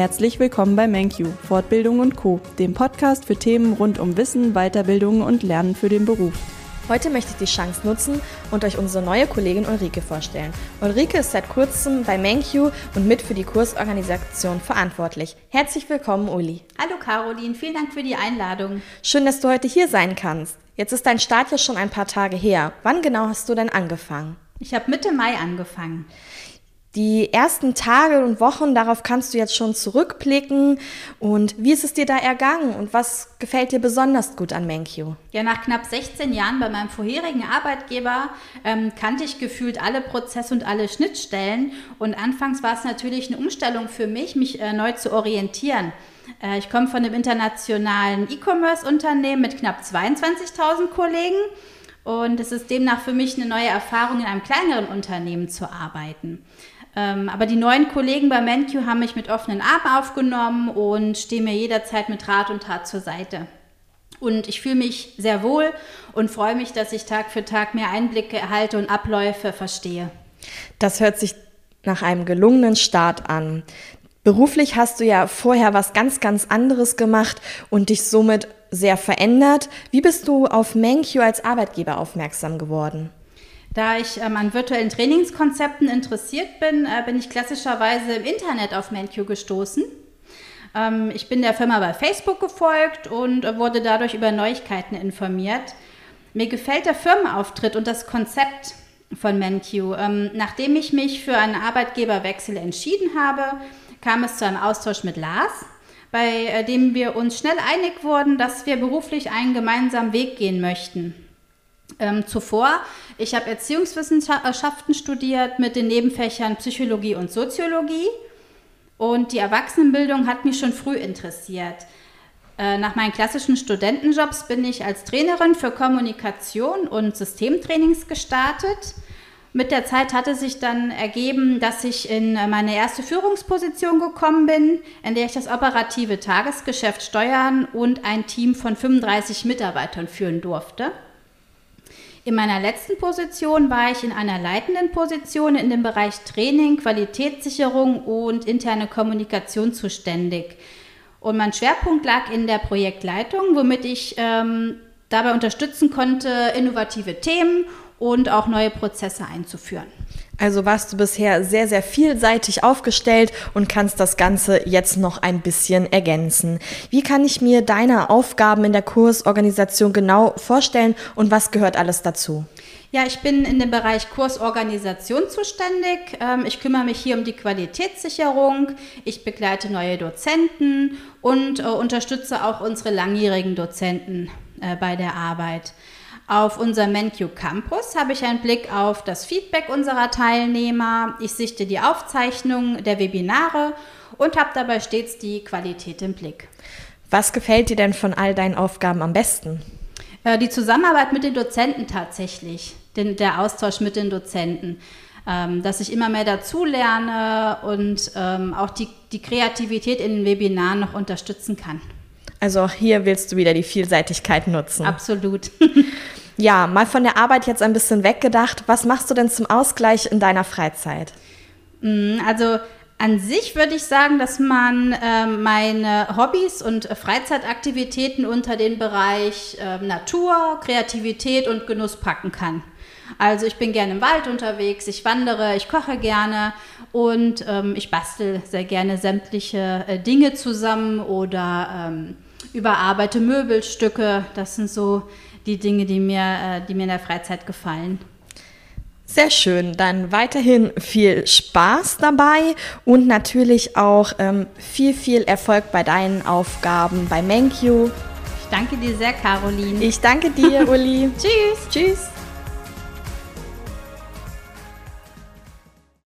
Herzlich willkommen bei MenQ, Fortbildung und Co., dem Podcast für Themen rund um Wissen, Weiterbildung und Lernen für den Beruf. Heute möchte ich die Chance nutzen und euch unsere neue Kollegin Ulrike vorstellen. Ulrike ist seit kurzem bei MenQ und mit für die Kursorganisation verantwortlich. Herzlich willkommen, Uli. Hallo Caroline, vielen Dank für die Einladung. Schön, dass du heute hier sein kannst. Jetzt ist dein Start ja schon ein paar Tage her. Wann genau hast du denn angefangen? Ich habe Mitte Mai angefangen. Die ersten Tage und Wochen, darauf kannst du jetzt schon zurückblicken. Und wie ist es dir da ergangen und was gefällt dir besonders gut an MenQ? Ja, nach knapp 16 Jahren bei meinem vorherigen Arbeitgeber ähm, kannte ich gefühlt alle Prozesse und alle Schnittstellen. Und anfangs war es natürlich eine Umstellung für mich, mich äh, neu zu orientieren. Äh, ich komme von einem internationalen E-Commerce-Unternehmen mit knapp 22.000 Kollegen. Und es ist demnach für mich eine neue Erfahrung, in einem kleineren Unternehmen zu arbeiten. Ähm, aber die neuen Kollegen bei MenQ haben mich mit offenen Armen aufgenommen und stehen mir jederzeit mit Rat und Tat zur Seite. Und ich fühle mich sehr wohl und freue mich, dass ich Tag für Tag mehr Einblicke erhalte und Abläufe verstehe. Das hört sich nach einem gelungenen Start an. Beruflich hast du ja vorher was ganz, ganz anderes gemacht und dich somit sehr verändert. Wie bist du auf MenQ als Arbeitgeber aufmerksam geworden? Da ich ähm, an virtuellen Trainingskonzepten interessiert bin, äh, bin ich klassischerweise im Internet auf MenQ gestoßen. Ähm, ich bin der Firma bei Facebook gefolgt und äh, wurde dadurch über Neuigkeiten informiert. Mir gefällt der Firmenauftritt und das Konzept von MenQ. Ähm, nachdem ich mich für einen Arbeitgeberwechsel entschieden habe, kam es zu einem Austausch mit Lars, bei äh, dem wir uns schnell einig wurden, dass wir beruflich einen gemeinsamen Weg gehen möchten. Ähm, zuvor, ich habe Erziehungswissenschaften studiert mit den Nebenfächern Psychologie und Soziologie und die Erwachsenenbildung hat mich schon früh interessiert. Äh, nach meinen klassischen Studentenjobs bin ich als Trainerin für Kommunikation und Systemtrainings gestartet. Mit der Zeit hatte sich dann ergeben, dass ich in meine erste Führungsposition gekommen bin, in der ich das operative Tagesgeschäft steuern und ein Team von 35 Mitarbeitern führen durfte. In meiner letzten Position war ich in einer leitenden Position in dem Bereich Training, Qualitätssicherung und interne Kommunikation zuständig. Und mein Schwerpunkt lag in der Projektleitung, womit ich ähm, dabei unterstützen konnte, innovative Themen und auch neue Prozesse einzuführen. Also warst du bisher sehr, sehr vielseitig aufgestellt und kannst das Ganze jetzt noch ein bisschen ergänzen. Wie kann ich mir deine Aufgaben in der Kursorganisation genau vorstellen und was gehört alles dazu? Ja, ich bin in dem Bereich Kursorganisation zuständig. Ähm, ich kümmere mich hier um die Qualitätssicherung. Ich begleite neue Dozenten und äh, unterstütze auch unsere langjährigen Dozenten äh, bei der Arbeit. Auf unserem MenQ Campus habe ich einen Blick auf das Feedback unserer Teilnehmer. Ich sichte die Aufzeichnungen der Webinare und habe dabei stets die Qualität im Blick. Was gefällt dir denn von all deinen Aufgaben am besten? Äh, die Zusammenarbeit mit den Dozenten tatsächlich, den, der Austausch mit den Dozenten. Ähm, dass ich immer mehr dazulerne und ähm, auch die, die Kreativität in den Webinaren noch unterstützen kann. Also auch hier willst du wieder die Vielseitigkeit nutzen. Absolut. Ja, mal von der Arbeit jetzt ein bisschen weggedacht. Was machst du denn zum Ausgleich in deiner Freizeit? Mm, also an sich würde ich sagen, dass man äh, meine Hobbys und Freizeitaktivitäten unter den Bereich äh, Natur, Kreativität und Genuss packen kann. Also ich bin gerne im Wald unterwegs, ich wandere, ich koche gerne und ähm, ich bastel sehr gerne sämtliche äh, Dinge zusammen oder ähm, überarbeite Möbelstücke. Das sind so die Dinge, die mir, äh, die mir in der Freizeit gefallen. Sehr schön. Dann weiterhin viel Spaß dabei und natürlich auch ähm, viel, viel Erfolg bei deinen Aufgaben bei MenQ. Ich danke dir sehr, Caroline. Ich danke dir, Uli. Tschüss. Tschüss.